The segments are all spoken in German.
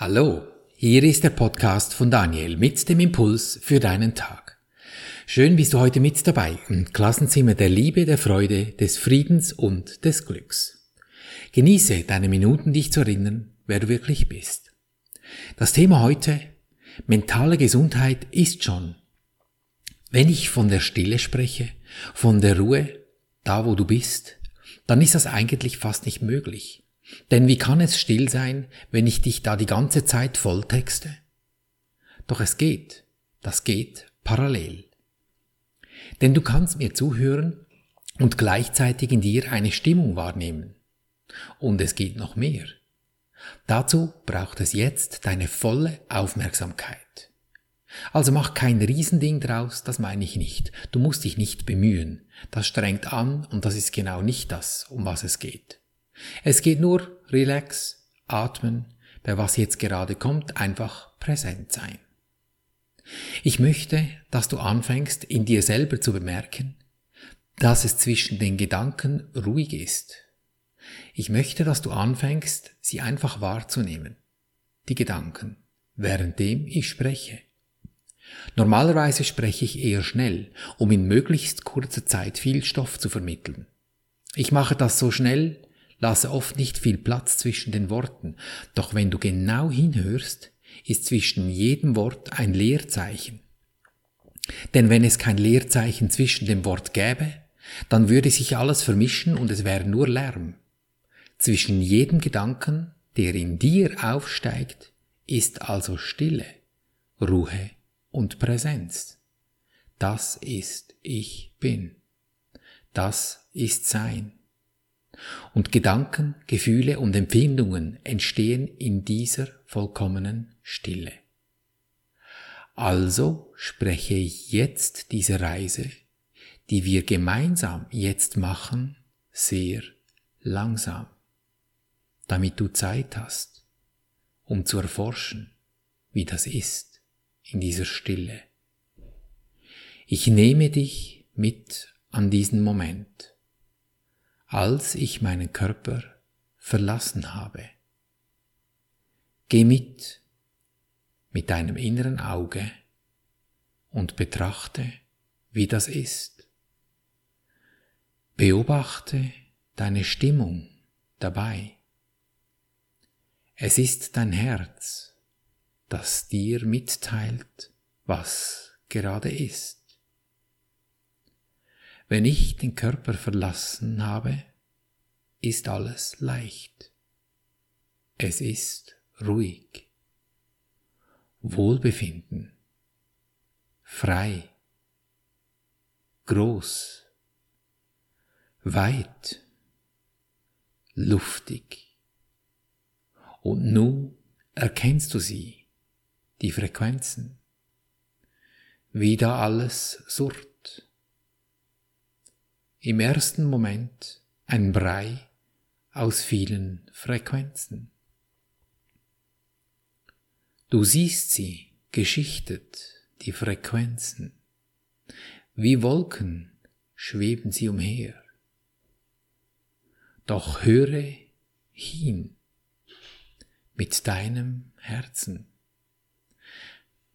Hallo, hier ist der Podcast von Daniel mit dem Impuls für deinen Tag. Schön bist du heute mit dabei im Klassenzimmer der Liebe, der Freude, des Friedens und des Glücks. Genieße deine Minuten, dich zu erinnern, wer du wirklich bist. Das Thema heute, mentale Gesundheit ist schon. Wenn ich von der Stille spreche, von der Ruhe, da wo du bist, dann ist das eigentlich fast nicht möglich. Denn wie kann es still sein, wenn ich dich da die ganze Zeit volltexte? Doch es geht, das geht parallel. Denn du kannst mir zuhören und gleichzeitig in dir eine Stimmung wahrnehmen. Und es geht noch mehr. Dazu braucht es jetzt deine volle Aufmerksamkeit. Also mach kein Riesending draus, das meine ich nicht. Du musst dich nicht bemühen. Das strengt an und das ist genau nicht das, um was es geht. Es geht nur relax, atmen, bei was jetzt gerade kommt, einfach präsent sein. Ich möchte, dass du anfängst, in dir selber zu bemerken, dass es zwischen den Gedanken ruhig ist. Ich möchte, dass du anfängst, sie einfach wahrzunehmen, die Gedanken, währenddem ich spreche. Normalerweise spreche ich eher schnell, um in möglichst kurzer Zeit viel Stoff zu vermitteln. Ich mache das so schnell, lasse oft nicht viel Platz zwischen den Worten, doch wenn du genau hinhörst, ist zwischen jedem Wort ein Leerzeichen. Denn wenn es kein Leerzeichen zwischen dem Wort gäbe, dann würde sich alles vermischen und es wäre nur Lärm. Zwischen jedem Gedanken, der in dir aufsteigt, ist also Stille, Ruhe und Präsenz. Das ist Ich bin. Das ist Sein. Und Gedanken, Gefühle und Empfindungen entstehen in dieser vollkommenen Stille. Also spreche ich jetzt diese Reise, die wir gemeinsam jetzt machen, sehr langsam, damit du Zeit hast, um zu erforschen, wie das ist in dieser Stille. Ich nehme dich mit an diesen Moment als ich meinen Körper verlassen habe. Geh mit mit deinem inneren Auge und betrachte, wie das ist. Beobachte deine Stimmung dabei. Es ist dein Herz, das dir mitteilt, was gerade ist. Wenn ich den Körper verlassen habe, ist alles leicht. Es ist ruhig. Wohlbefinden. Frei. Groß. Weit. Luftig. Und nun erkennst du sie, die Frequenzen, wie da alles surrt im ersten Moment ein Brei aus vielen Frequenzen. Du siehst sie geschichtet, die Frequenzen. Wie Wolken schweben sie umher. Doch höre hin mit deinem Herzen.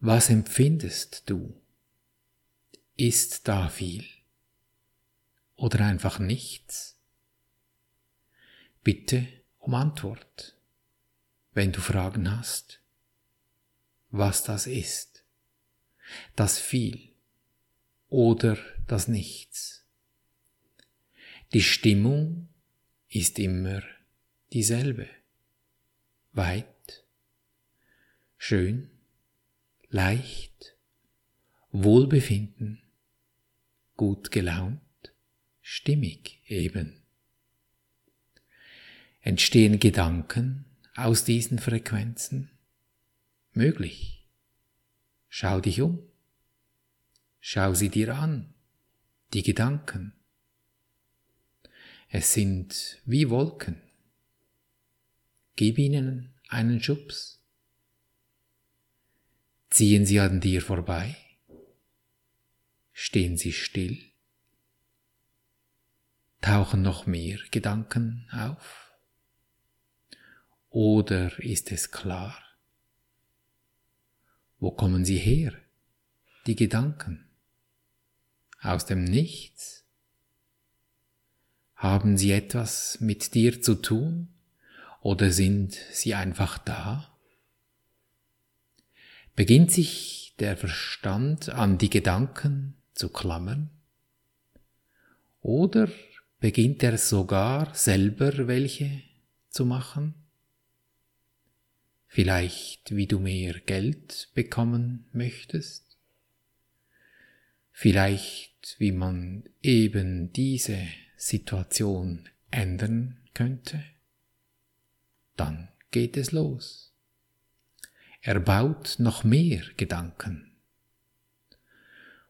Was empfindest du? Ist da viel? Oder einfach nichts? Bitte um Antwort, wenn du Fragen hast, was das ist, das viel oder das Nichts. Die Stimmung ist immer dieselbe, weit, schön, leicht, Wohlbefinden, gut gelaunt, stimmig eben. Entstehen Gedanken aus diesen Frequenzen? Möglich. Schau dich um. Schau sie dir an, die Gedanken. Es sind wie Wolken. Gib ihnen einen Schubs. Ziehen sie an dir vorbei? Stehen sie still? Tauchen noch mehr Gedanken auf? Oder ist es klar, Wo kommen sie her? Die Gedanken. Aus dem Nichts? Haben sie etwas mit dir zu tun oder sind sie einfach da? Beginnt sich der Verstand an die Gedanken zu klammern? Oder beginnt er sogar selber welche zu machen? Vielleicht wie du mehr Geld bekommen möchtest? Vielleicht wie man eben diese Situation ändern könnte? Dann geht es los. Er baut noch mehr Gedanken.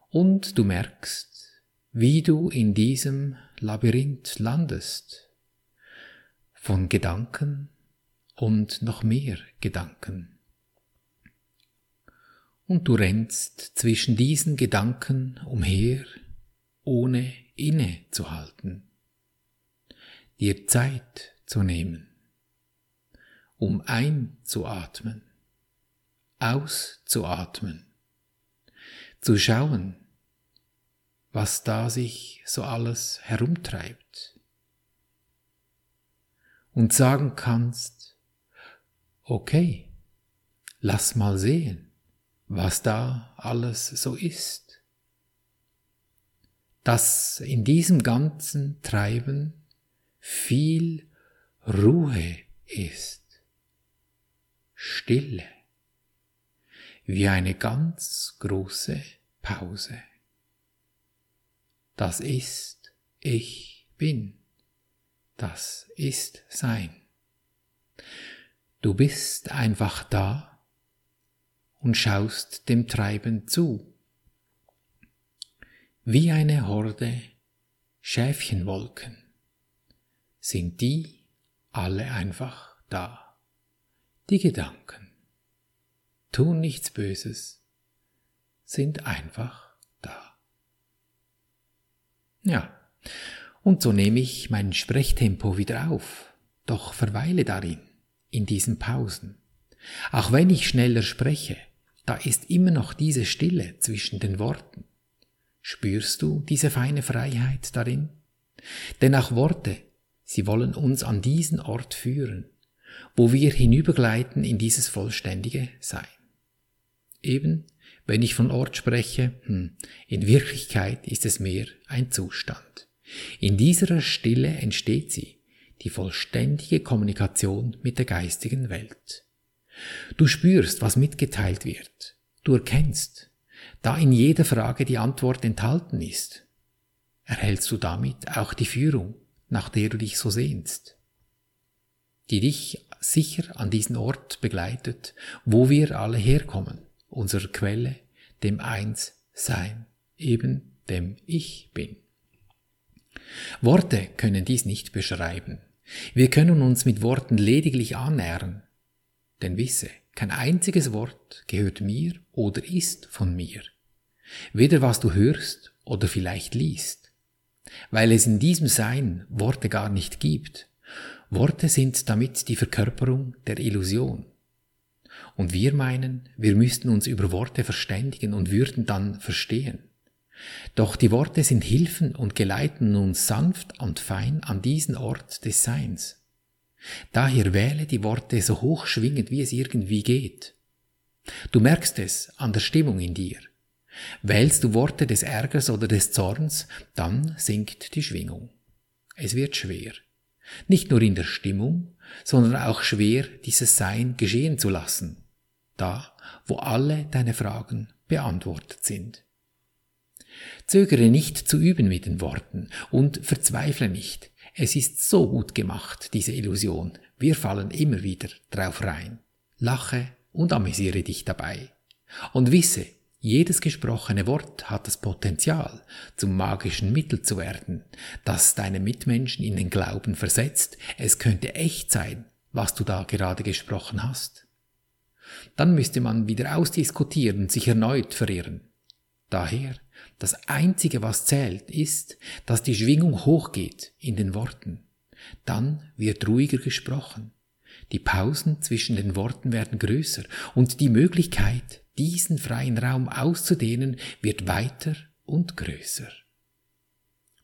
Und du merkst, wie du in diesem Labyrinth landest, von Gedanken und noch mehr Gedanken. Und du rennst zwischen diesen Gedanken umher, ohne innezuhalten, dir Zeit zu nehmen, um einzuatmen, auszuatmen, zu schauen, was da sich so alles herumtreibt, und sagen kannst, okay, lass mal sehen, was da alles so ist. Dass in diesem ganzen Treiben viel Ruhe ist, Stille, wie eine ganz große Pause. Das ist Ich bin, das ist Sein. Du bist einfach da und schaust dem Treiben zu. Wie eine Horde Schäfchenwolken sind die alle einfach da. Die Gedanken tun nichts Böses, sind einfach. Ja, und so nehme ich mein Sprechtempo wieder auf, doch verweile darin in diesen Pausen. Auch wenn ich schneller spreche, da ist immer noch diese Stille zwischen den Worten. Spürst du diese feine Freiheit darin? Denn auch Worte, sie wollen uns an diesen Ort führen, wo wir hinübergleiten in dieses vollständige Sein. Eben, wenn ich von Ort spreche, hm, in Wirklichkeit ist es mehr ein Zustand. In dieser Stille entsteht sie, die vollständige Kommunikation mit der geistigen Welt. Du spürst, was mitgeteilt wird. Du erkennst, da in jeder Frage die Antwort enthalten ist. Erhältst du damit auch die Führung, nach der du dich so sehnst, die dich sicher an diesen Ort begleitet, wo wir alle herkommen, unserer Quelle, dem Eins Sein, eben dem Ich bin. Worte können dies nicht beschreiben. Wir können uns mit Worten lediglich annähern. Denn wisse, kein einziges Wort gehört mir oder ist von mir. Weder was du hörst oder vielleicht liest. Weil es in diesem Sein Worte gar nicht gibt. Worte sind damit die Verkörperung der Illusion. Und wir meinen, wir müssten uns über Worte verständigen und würden dann verstehen. Doch die Worte sind Hilfen und geleiten uns sanft und fein an diesen Ort des Seins. Daher wähle die Worte so hoch schwingend, wie es irgendwie geht. Du merkst es an der Stimmung in dir. Wählst du Worte des Ärgers oder des Zorns, dann sinkt die Schwingung. Es wird schwer. Nicht nur in der Stimmung, sondern auch schwer, dieses Sein geschehen zu lassen. Da, wo alle deine Fragen beantwortet sind. Zögere nicht zu üben mit den Worten und verzweifle nicht. Es ist so gut gemacht, diese Illusion. Wir fallen immer wieder drauf rein. Lache und amüsiere dich dabei. Und wisse, jedes gesprochene Wort hat das Potenzial, zum magischen Mittel zu werden, das deine Mitmenschen in den Glauben versetzt, es könnte echt sein, was du da gerade gesprochen hast. Dann müsste man wieder ausdiskutieren, sich erneut verirren. Daher das Einzige, was zählt, ist, dass die Schwingung hochgeht in den Worten. Dann wird ruhiger gesprochen. Die Pausen zwischen den Worten werden größer und die Möglichkeit, diesen freien Raum auszudehnen, wird weiter und größer.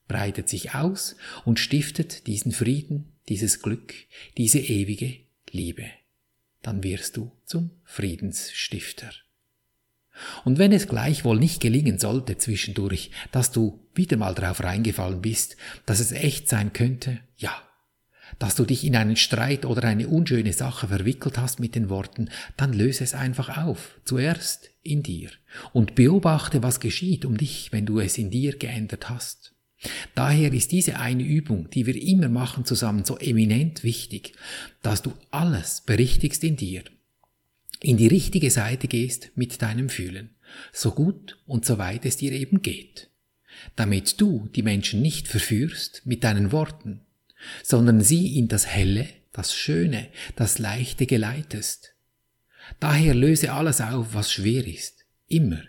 Breitet sich aus und stiftet diesen Frieden, dieses Glück, diese ewige Liebe. Dann wirst du zum Friedensstifter. Und wenn es gleichwohl nicht gelingen sollte zwischendurch, dass du wieder mal drauf reingefallen bist, dass es echt sein könnte, ja, dass du dich in einen Streit oder eine unschöne Sache verwickelt hast mit den Worten, dann löse es einfach auf, zuerst in dir, und beobachte, was geschieht um dich, wenn du es in dir geändert hast. Daher ist diese eine Übung, die wir immer machen zusammen, so eminent wichtig, dass du alles berichtigst in dir, in die richtige Seite gehst mit deinem Fühlen, so gut und so weit es dir eben geht, damit du die Menschen nicht verführst mit deinen Worten, sondern sie in das Helle, das Schöne, das Leichte geleitest. Daher löse alles auf, was schwer ist, immer.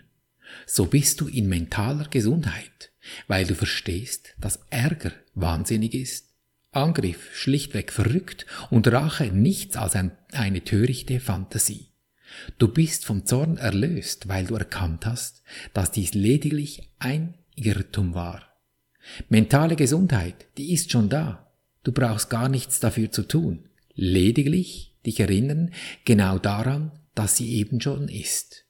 So bist du in mentaler Gesundheit, weil du verstehst, dass Ärger wahnsinnig ist, Angriff schlichtweg verrückt und Rache nichts als ein, eine törichte Fantasie. Du bist vom Zorn erlöst, weil du erkannt hast, dass dies lediglich ein Irrtum war. Mentale Gesundheit, die ist schon da. Du brauchst gar nichts dafür zu tun. Lediglich dich erinnern genau daran, dass sie eben schon ist.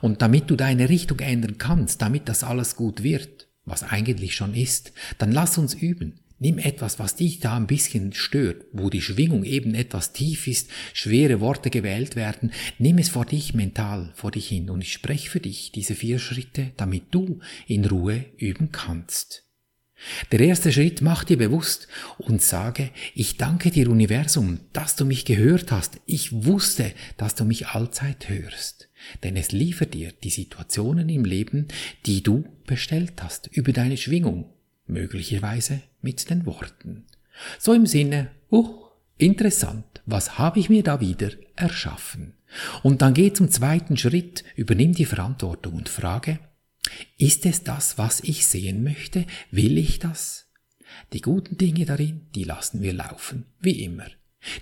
Und damit du deine Richtung ändern kannst, damit das alles gut wird, was eigentlich schon ist, dann lass uns üben. Nimm etwas, was dich da ein bisschen stört, wo die Schwingung eben etwas tief ist, schwere Worte gewählt werden, nimm es vor dich mental, vor dich hin und ich spreche für dich diese vier Schritte, damit du in Ruhe üben kannst. Der erste Schritt mach dir bewusst und sage, ich danke dir Universum, dass du mich gehört hast. Ich wusste, dass du mich allzeit hörst. Denn es liefert dir die Situationen im Leben, die du bestellt hast, über deine Schwingung, möglicherweise mit den Worten. So im Sinne, uh, interessant, was habe ich mir da wieder erschaffen? Und dann geh zum zweiten Schritt, übernimm die Verantwortung und frage, ist es das, was ich sehen möchte? Will ich das? Die guten Dinge darin, die lassen wir laufen, wie immer.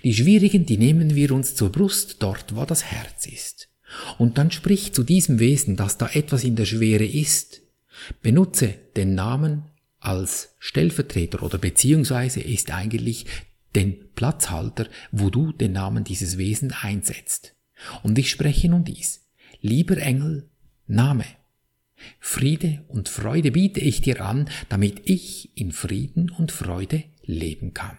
Die schwierigen, die nehmen wir uns zur Brust, dort, wo das Herz ist. Und dann sprich zu diesem Wesen, dass da etwas in der Schwere ist. Benutze den Namen als Stellvertreter oder beziehungsweise ist eigentlich den Platzhalter, wo du den Namen dieses Wesen einsetzt. Und ich spreche nun dies. Lieber Engel, Name. Friede und Freude biete ich dir an, damit ich in Frieden und Freude leben kann.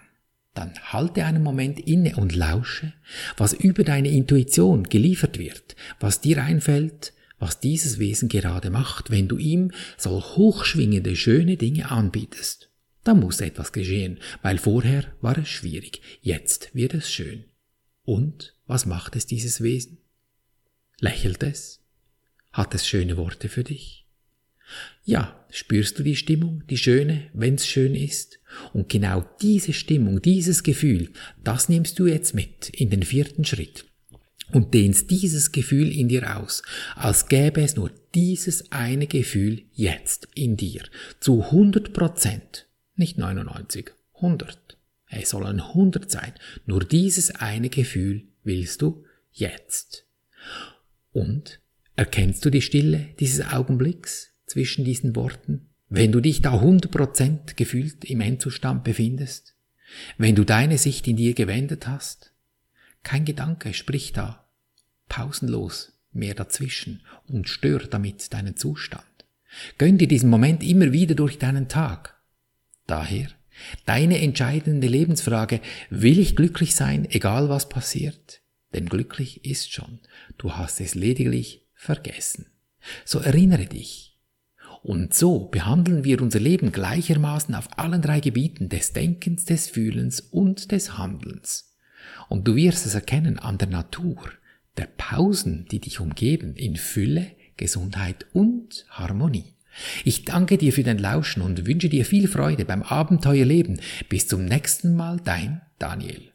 Dann halte einen Moment inne und lausche, was über deine Intuition geliefert wird, was dir einfällt, was dieses Wesen gerade macht, wenn du ihm so hochschwingende, schöne Dinge anbietest. Da muss etwas geschehen, weil vorher war es schwierig, jetzt wird es schön. Und was macht es dieses Wesen? Lächelt es? Hat es schöne Worte für dich? Ja, spürst du die Stimmung, die schöne, wenn's schön ist? Und genau diese Stimmung, dieses Gefühl, das nimmst du jetzt mit in den vierten Schritt und dehnst dieses Gefühl in dir aus, als gäbe es nur dieses eine Gefühl jetzt in dir, zu 100 Prozent, nicht 99, 100. Es soll ein 100 sein, nur dieses eine Gefühl willst du jetzt. Und erkennst du die Stille dieses Augenblicks zwischen diesen Worten, wenn du dich da 100 Prozent gefühlt im Endzustand befindest, wenn du deine Sicht in dir gewendet hast? Kein Gedanke spricht da, pausenlos mehr dazwischen und stört damit deinen Zustand. Gönn dir diesen Moment immer wieder durch deinen Tag. Daher deine entscheidende Lebensfrage, will ich glücklich sein, egal was passiert? Denn glücklich ist schon, du hast es lediglich vergessen. So erinnere dich. Und so behandeln wir unser Leben gleichermaßen auf allen drei Gebieten des Denkens, des Fühlens und des Handelns. Und du wirst es erkennen an der Natur, der Pausen, die dich umgeben, in Fülle, Gesundheit und Harmonie. Ich danke dir für dein Lauschen und wünsche dir viel Freude beim Abenteuerleben. Bis zum nächsten Mal, dein Daniel.